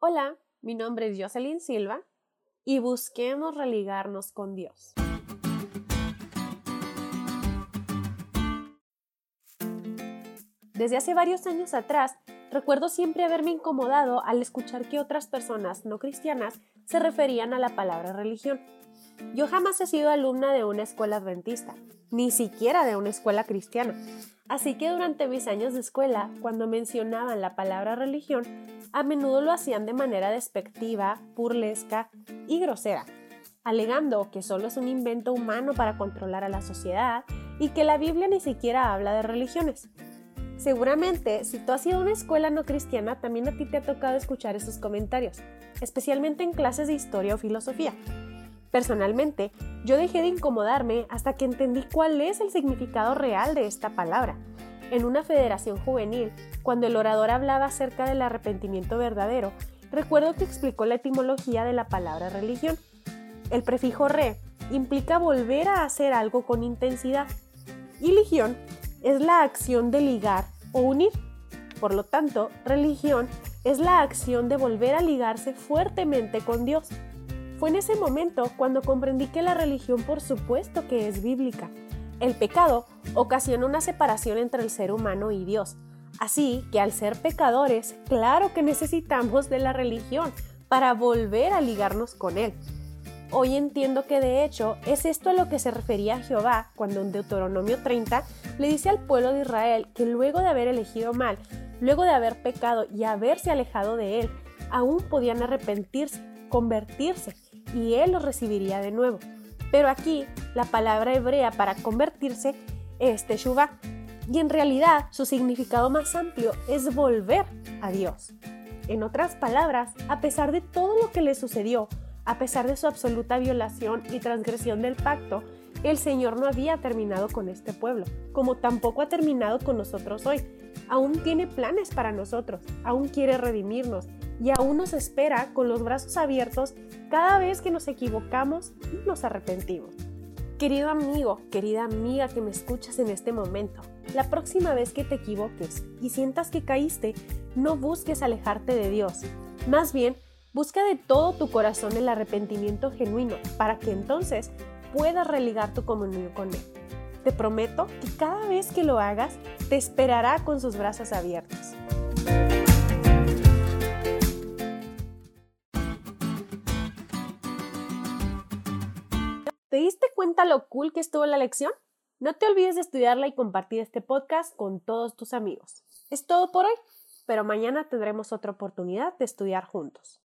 Hola, mi nombre es Jocelyn Silva y busquemos religarnos con Dios. Desde hace varios años atrás, recuerdo siempre haberme incomodado al escuchar que otras personas no cristianas se referían a la palabra religión. Yo jamás he sido alumna de una escuela adventista, ni siquiera de una escuela cristiana. Así que durante mis años de escuela, cuando mencionaban la palabra religión, a menudo lo hacían de manera despectiva, burlesca y grosera, alegando que solo es un invento humano para controlar a la sociedad y que la Biblia ni siquiera habla de religiones. Seguramente, si tú has ido a una escuela no cristiana, también a ti te ha tocado escuchar esos comentarios, especialmente en clases de historia o filosofía. Personalmente, yo dejé de incomodarme hasta que entendí cuál es el significado real de esta palabra. En una federación juvenil, cuando el orador hablaba acerca del arrepentimiento verdadero, recuerdo que explicó la etimología de la palabra religión. El prefijo re implica volver a hacer algo con intensidad y legión es la acción de ligar o unir. Por lo tanto, religión es la acción de volver a ligarse fuertemente con Dios. Fue en ese momento cuando comprendí que la religión por supuesto que es bíblica. El pecado ocasiona una separación entre el ser humano y Dios. Así que al ser pecadores, claro que necesitamos de la religión para volver a ligarnos con Él. Hoy entiendo que de hecho es esto a lo que se refería Jehová cuando en Deuteronomio 30 le dice al pueblo de Israel que luego de haber elegido mal, luego de haber pecado y haberse alejado de él, aún podían arrepentirse, convertirse y él los recibiría de nuevo. Pero aquí la palabra hebrea para convertirse es teshuvah y en realidad su significado más amplio es volver a Dios. En otras palabras, a pesar de todo lo que le sucedió, a pesar de su absoluta violación y transgresión del pacto, el Señor no había terminado con este pueblo, como tampoco ha terminado con nosotros hoy. Aún tiene planes para nosotros, aún quiere redimirnos y aún nos espera con los brazos abiertos cada vez que nos equivocamos y nos arrepentimos. Querido amigo, querida amiga que me escuchas en este momento, la próxima vez que te equivoques y sientas que caíste, no busques alejarte de Dios. Más bien, Busca de todo tu corazón el arrepentimiento genuino para que entonces puedas religar tu comunión con Él. Te prometo que cada vez que lo hagas, te esperará con sus brazos abiertos. ¿Te diste cuenta lo cool que estuvo la lección? No te olvides de estudiarla y compartir este podcast con todos tus amigos. Es todo por hoy, pero mañana tendremos otra oportunidad de estudiar juntos.